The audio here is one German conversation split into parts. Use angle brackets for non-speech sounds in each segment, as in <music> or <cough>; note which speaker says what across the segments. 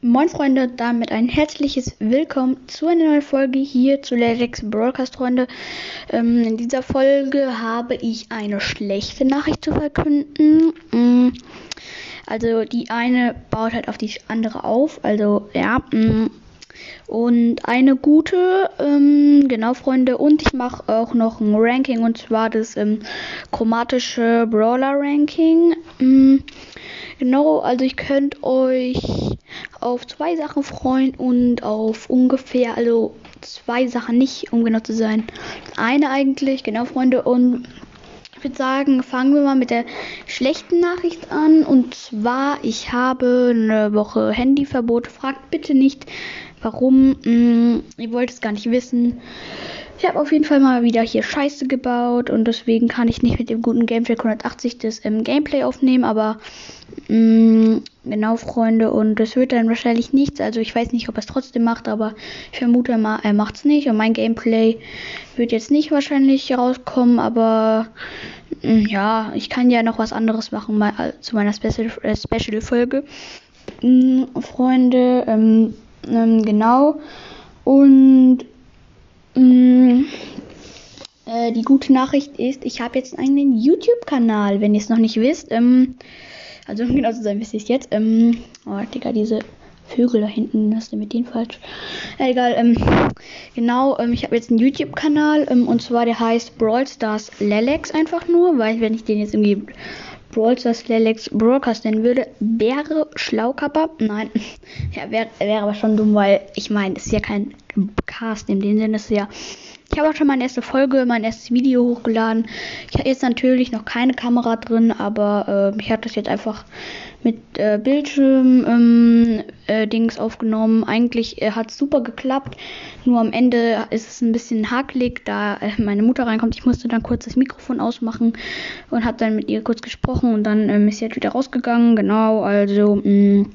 Speaker 1: Moin Freunde, damit ein herzliches Willkommen zu einer neuen Folge hier zu Ledex Broadcast Freunde. Ähm, in dieser Folge habe ich eine schlechte Nachricht zu verkünden. Mm, also die eine baut halt auf die andere auf, also ja. Mm, und eine gute, ähm, genau Freunde, und ich mache auch noch ein Ranking und zwar das ähm, chromatische Brawler Ranking. Mm, genau, also ich könnt euch auf zwei Sachen freuen und auf ungefähr, also zwei Sachen nicht, um genau zu sein. Eine eigentlich, genau Freunde, und ich würde sagen, fangen wir mal mit der schlechten Nachricht an. Und zwar, ich habe eine Woche Handyverbot. Fragt bitte nicht, warum. Hm, ihr wollt es gar nicht wissen. Ich habe auf jeden Fall mal wieder hier Scheiße gebaut und deswegen kann ich nicht mit dem guten Gametrack 180 das ähm, Gameplay aufnehmen, aber mh, mm, genau Freunde und das wird dann wahrscheinlich nichts. Also ich weiß nicht, ob er es trotzdem macht, aber ich vermute mal, er macht es nicht und mein Gameplay wird jetzt nicht wahrscheinlich rauskommen, aber mh, mm, ja, ich kann ja noch was anderes machen mal, äh, zu meiner Special, äh, Special Folge. Mm, Freunde, ähm, ähm, genau und Mm, äh, die gute Nachricht ist, ich habe jetzt einen YouTube-Kanal, wenn ihr es noch nicht wisst. Ähm, also um <laughs> genau zu sein, wisst ihr es jetzt. Ähm, oh, Digga, diese Vögel da hinten, was ist mit denen falsch? Äh, egal, ähm, genau, ähm, ich habe jetzt einen YouTube-Kanal ähm, und zwar der heißt Brawl Stars Lelex einfach nur, weil wenn ich den jetzt irgendwie Brawl Stars Lelex Broadcast nennen würde, wäre Schlaukapper. Nein, <laughs> ja, wäre wär aber schon dumm, weil ich meine, es ist ja kein Cast in dem Sinne, ist ja. Ich habe auch schon meine erste Folge, mein erstes Video hochgeladen. Ich habe jetzt natürlich noch keine Kamera drin, aber äh, ich habe das jetzt einfach mit äh, Bildschirm ähm, äh, aufgenommen. Eigentlich äh, hat es super geklappt. Nur am Ende ist es ein bisschen hakelig, da äh, meine Mutter reinkommt. Ich musste dann kurz das Mikrofon ausmachen und habe dann mit ihr kurz gesprochen und dann ähm, ist sie halt wieder rausgegangen. Genau, also mh, mm,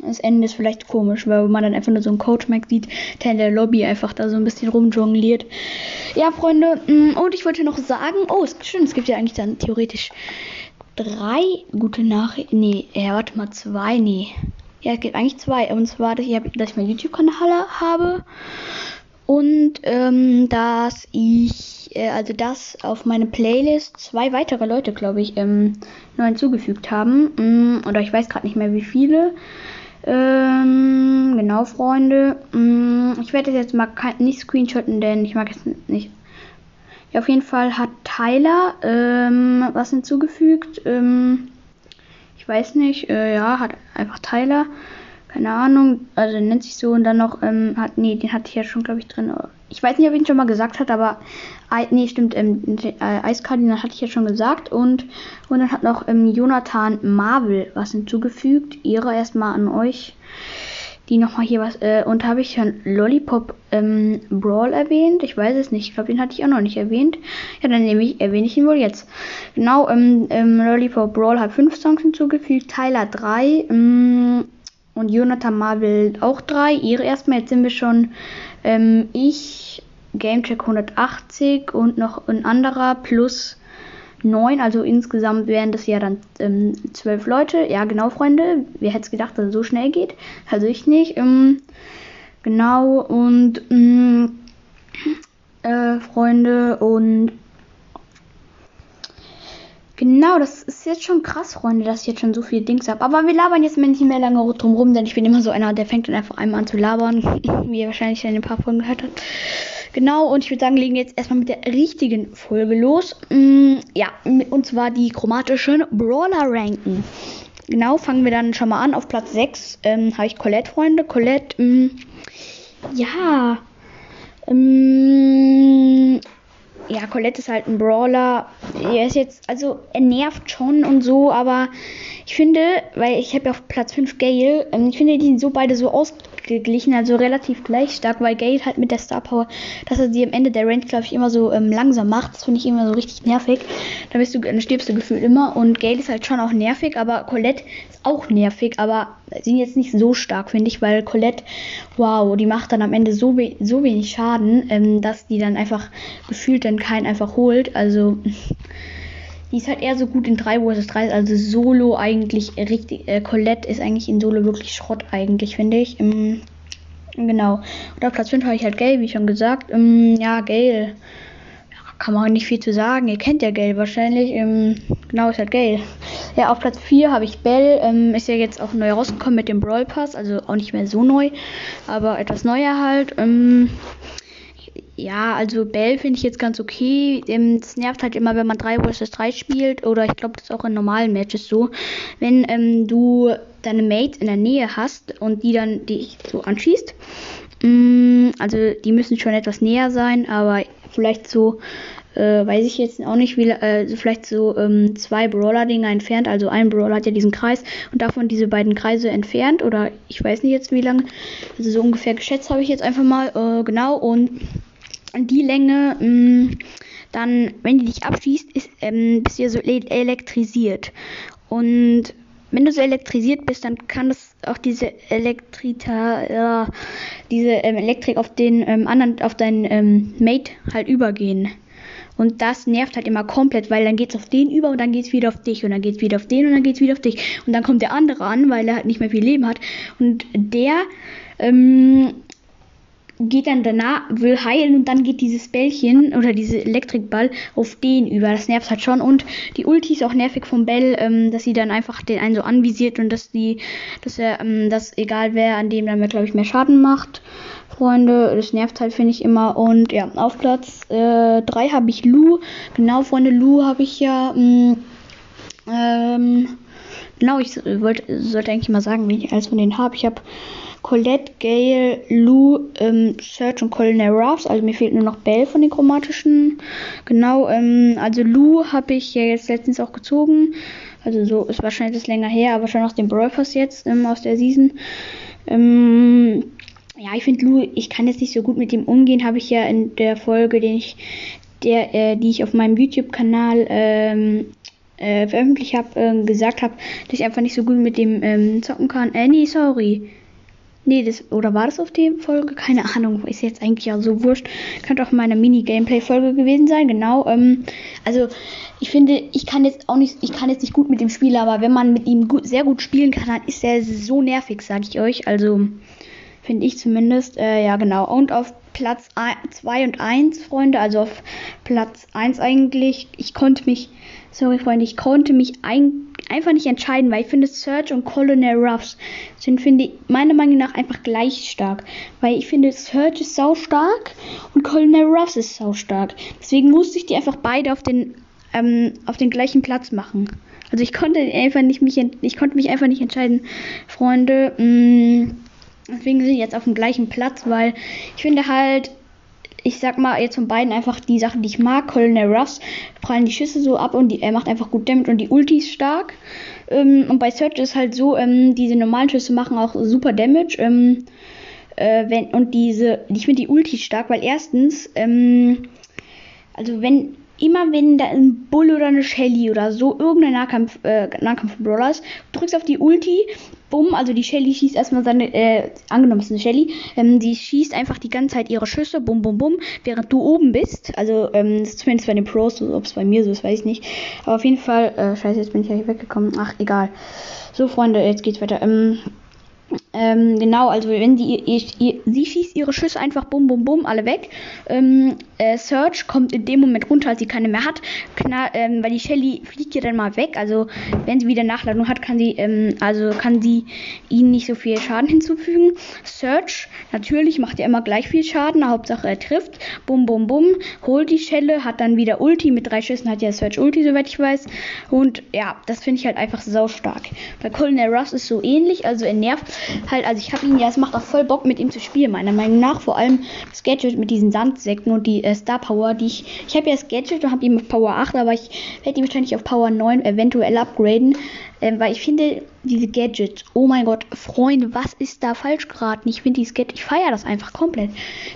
Speaker 1: das Ende ist vielleicht komisch, weil man dann einfach nur so einen Coach Mac sieht, der in der Lobby einfach da so ein bisschen rumjongliert. Ja, Freunde, mm, und ich wollte noch sagen, oh, es, stimmt, es gibt ja eigentlich dann theoretisch drei gute Nachrichten. Nee, ja, warte mal, zwei, nee. Ja, es gibt eigentlich zwei. Und zwar, dass ich, dass ich meinen YouTube-Kanal habe und ähm, dass ich, äh, also dass auf meine Playlist zwei weitere Leute, glaube ich, ähm, neu hinzugefügt haben. Mm, oder ich weiß gerade nicht mehr, wie viele. Ähm, genau, Freunde. Ähm, ich werde jetzt mal nicht screenshotten, denn ich mag es nicht. Ja, auf jeden Fall hat Tyler ähm, was hinzugefügt. Ähm, ich weiß nicht. Äh, ja, hat einfach Tyler. Keine Ahnung. Also nennt sich so und dann noch ähm, hat nee, den hatte ich ja schon, glaube ich, drin. Ich weiß nicht, ob ich ihn schon mal gesagt hat, aber nee, stimmt, ähm, äh, Eiskardinal hatte ich ja schon gesagt. Und, und dann hat noch ähm, Jonathan Marvel was hinzugefügt. Ihre erstmal an euch, die nochmal hier was. Äh, und habe ich schon Lollipop ähm, Brawl erwähnt? Ich weiß es nicht. Ich glaube, den hatte ich auch noch nicht erwähnt. Ja, dann nehme ich, erwähne ich ihn wohl jetzt. Genau, ähm, ähm, Lollipop Brawl hat fünf Songs hinzugefügt, Tyler drei. Ähm, und Jonathan Marvel auch drei. Ihre erstmal, jetzt sind wir schon ähm, ich, Gamecheck 180 und noch ein anderer plus 9. Also insgesamt wären das ja dann ähm, 12 Leute. Ja, genau, Freunde. Wer hätte es gedacht, dass es so schnell geht? Also ich nicht. Ähm, genau, und ähm, äh, Freunde und Genau, das ist jetzt schon krass, Freunde, dass ich jetzt schon so viele Dings habe. Aber wir labern jetzt nicht mehr lange drum rum, denn ich bin immer so einer, der fängt dann einfach einmal an zu labern, <laughs> wie ihr wahrscheinlich in ein paar Folgen gehört habt. Genau, und ich würde sagen, legen wir jetzt erstmal mit der richtigen Folge los. Mm, ja, und zwar die chromatischen Brawler-Ranken. Genau, fangen wir dann schon mal an. Auf Platz 6 ähm, habe ich Colette, Freunde. Colette, ähm, ja, ähm, ja, Colette ist halt ein Brawler. Er ist jetzt, also er nervt schon und so, aber ich finde, weil ich habe ja auf Platz 5 Gale, ähm, ich finde, die sind so beide so ausgeglichen, also relativ gleich stark, weil Gale halt mit der Star Power, dass er sie am Ende der Range, glaube ich, immer so ähm, langsam macht. Das finde ich immer so richtig nervig. Da bist du, dann stirbst du gefühlt immer. Und Gale ist halt schon auch nervig, aber Colette ist auch nervig, aber sie sind jetzt nicht so stark, finde ich, weil Colette, wow, die macht dann am Ende so, we so wenig Schaden, ähm, dass die dann einfach gefühlt dann keinen einfach holt. Also die ist halt eher so gut in 3 vs 3, also Solo eigentlich richtig. Äh, Colette ist eigentlich in Solo wirklich Schrott eigentlich, finde ich. Ähm, genau. Und auf Platz 5 habe ich halt Gale, wie schon gesagt. Ähm, ja, Gale. Kann man nicht viel zu sagen. Ihr kennt ja Gale wahrscheinlich. Ähm, genau, ist halt Gale. Ja, auf Platz 4 habe ich Bell. Ähm, ist ja jetzt auch neu rausgekommen mit dem Brawl Pass. Also auch nicht mehr so neu, aber etwas neuer halt. Ähm, ja, also Bell finde ich jetzt ganz okay. Ähm, es nervt halt immer, wenn man 3 vs 3 spielt. Oder ich glaube, das ist auch in normalen Matches so. Wenn ähm, du deine Mates in der Nähe hast und die dann dich so anschießt. Mm, also die müssen schon etwas näher sein, aber vielleicht so, äh, weiß ich jetzt auch nicht, wie, äh, vielleicht so ähm, zwei Brawler-Dinger entfernt. Also ein Brawler hat ja diesen Kreis und davon diese beiden Kreise entfernt. Oder ich weiß nicht jetzt wie lange. Also so ungefähr geschätzt habe ich jetzt einfach mal. Äh, genau und die Länge, mh, mm, dann, wenn die dich abschießt, ist, ähm, bist du ja so elektrisiert. Und wenn du so elektrisiert bist, dann kann das auch diese Elektrita, äh, diese ähm, Elektrik auf den ähm, anderen, auf deinen ähm, Mate halt übergehen. Und das nervt halt immer komplett, weil dann geht's auf den über und dann geht's wieder auf dich und dann geht's wieder auf den und dann geht's wieder auf dich. Und dann kommt der andere an, weil er halt nicht mehr viel Leben hat. Und der ähm, geht dann danach, will heilen und dann geht dieses Bällchen oder diese Elektrikball auf den über. Das nervt halt schon. Und die Ulti ist auch nervig vom Bell, ähm, dass sie dann einfach den einen so anvisiert und dass die, dass er, ähm, dass egal wer an dem dann, glaube ich, mehr Schaden macht. Freunde, das nervt halt, finde ich immer. Und ja, auf Platz 3 äh, habe ich Lu. Genau, Freunde, Lu habe ich ja. Mh, mm, ähm, genau, ich wollte, sollte eigentlich mal sagen, wie ich alles von denen habe. Ich habe Colette, Gale, Lou, ähm, Serge und Colonel Ruffs. Also mir fehlt nur noch Bell von den chromatischen. Genau, ähm, also Lou habe ich ja jetzt letztens auch gezogen. Also so ist wahrscheinlich das länger her, aber schon aus dem Brawl jetzt, ähm, aus der Season. Ähm, ja, ich finde Lou, ich kann jetzt nicht so gut mit dem umgehen, habe ich ja in der Folge, den ich, der, äh, die ich auf meinem YouTube-Kanal ähm, äh, veröffentlicht habe, äh, gesagt habe, dass ich einfach nicht so gut mit dem ähm, zocken kann. Äh, nee, sorry. Nee, das, oder war das auf der Folge? Keine Ahnung, ist jetzt eigentlich ja so wurscht. Könnte auch meine Mini-Gameplay-Folge gewesen sein, genau. Ähm, also, ich finde, ich kann jetzt auch nicht, ich kann jetzt nicht gut mit dem Spielen, aber wenn man mit ihm gut, sehr gut spielen kann, dann ist er so nervig, sag ich euch. Also, finde ich zumindest. Äh, ja, genau. Und auf Platz 2 und 1, Freunde, also auf Platz 1 eigentlich, ich konnte mich, sorry Freunde, ich konnte mich ein, einfach nicht entscheiden, weil ich finde Search und Colonel Ruffs sind, finde meiner Meinung nach einfach gleich stark. Weil ich finde Search ist sau stark und Colonel Ruffs ist sau stark. Deswegen musste ich die einfach beide auf den, ähm, auf den gleichen Platz machen. Also ich konnte einfach nicht mich, ich konnte mich einfach nicht entscheiden, Freunde. Mh, mm, deswegen sind die jetzt auf dem gleichen Platz, weil ich finde halt, ich sag mal jetzt von beiden einfach die Sachen, die ich mag. Colonel Ruffs prallen die Schüsse so ab und die, er macht einfach gut Damage und die Ulti ist stark. Ähm, und bei Search ist halt so, ähm, diese normalen Schüsse machen auch super Damage. Ähm, äh, wenn, und diese, ich finde die Ulti stark, weil erstens, ähm, also wenn immer wenn da ein Bull oder eine Shelly oder so irgendein Nahkampf, äh, Nahkampf-Brawler ist, drückst auf die Ulti, bumm, also die Shelly schießt erstmal seine, äh, angenommen ist eine Shelly, ähm, die schießt einfach die ganze Zeit ihre Schüsse, bumm, bumm, bumm, während du oben bist. Also, ähm, zumindest bei den Pros, ob es bei mir so ist, weiß ich nicht. Aber auf jeden Fall, äh, scheiße, jetzt bin ich ja hier weggekommen. Ach, egal. So, Freunde, jetzt geht's weiter. Ähm, ähm, genau, also wenn die, ihr, ihr, sie schießt ihre Schüsse einfach bum bum bum alle weg. Ähm, äh, Search kommt in dem Moment runter, als sie keine mehr hat, Knall, ähm, weil die Shelly fliegt ja dann mal weg. Also wenn sie wieder Nachladung hat, kann sie ähm, also kann sie ihnen nicht so viel Schaden hinzufügen. Search natürlich macht er immer gleich viel Schaden, Hauptsache er trifft. Bum bum bum, holt die Schelle, hat dann wieder Ulti mit drei Schüssen hat ja Search Ulti soweit ich weiß. Und ja, das finde ich halt einfach sau stark. Bei Colonel Russ ist so ähnlich, also er nervt halt, also ich habe ihn ja, es macht auch voll Bock mit ihm zu spielen, meiner Meinung nach. Vor allem das Gadget mit diesen Sandsäcken und die äh, Star Power, die ich, ich habe ja das Gadget und habe ihn auf Power 8, aber ich werde ihn wahrscheinlich auf Power 9 eventuell upgraden, äh, weil ich finde, diese Gadgets, oh mein Gott, Freunde, was ist da falsch geraten? Ich finde dieses Gadget, ich feiere das einfach komplett.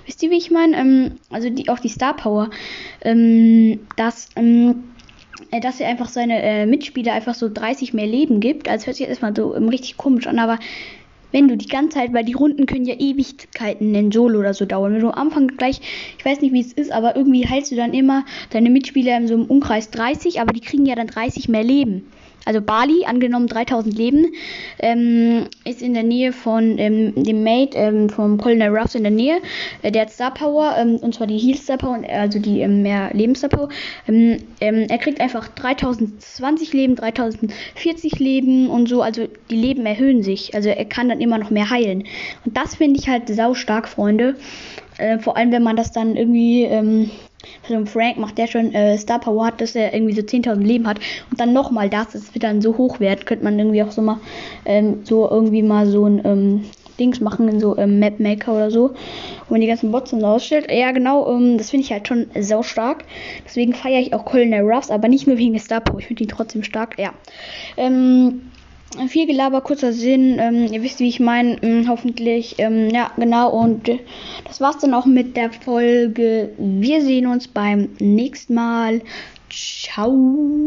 Speaker 1: Wisst ihr, wie ich meine? Ähm, also die, auch die Star Power, ähm, das, ähm, äh, dass er einfach seine äh, Mitspieler einfach so 30 mehr Leben gibt. Also hört sich erstmal so ähm, richtig komisch an, aber wenn du die ganze Zeit, weil die Runden können ja Ewigkeiten in Solo oder so dauern. Wenn du am Anfang gleich, ich weiß nicht wie es ist, aber irgendwie heilst du dann immer deine Mitspieler in so einem Umkreis 30, aber die kriegen ja dann 30 mehr Leben also Bali, angenommen 3000 Leben, ähm, ist in der Nähe von ähm, dem Mate ähm, vom Colonel Ruffs in der Nähe. Äh, der hat Star Power, ähm, und zwar die Heal Star Power, also die ähm, mehr Leben Star Power. Ähm, er kriegt einfach 3020 Leben, 3040 Leben und so, also die Leben erhöhen sich. Also er kann dann immer noch mehr heilen. Und das finde ich halt sau stark, Freunde. Äh, vor allem, wenn man das dann irgendwie also Frank macht der schon äh, Star Power hat, dass er irgendwie so 10.000 Leben hat und dann nochmal das, das wird dann so hoch könnte man irgendwie auch so mal ähm, so irgendwie mal so ein ähm, Dings machen in so ähm, Map Maker oder so, wo man die ganzen Bots dann ausstellt. Ja, genau, ähm, das finde ich halt schon sau stark. Deswegen feiere ich auch Colonel Ruffs, aber nicht nur wegen der Star Power, ich finde ihn trotzdem stark. Ja. Ähm, viel Gelaber, kurzer Sinn. Ähm, ihr wisst, wie ich meine, ähm, hoffentlich. Ähm, ja, genau. Und äh, das war's dann auch mit der Folge. Wir sehen uns beim nächsten Mal. Ciao.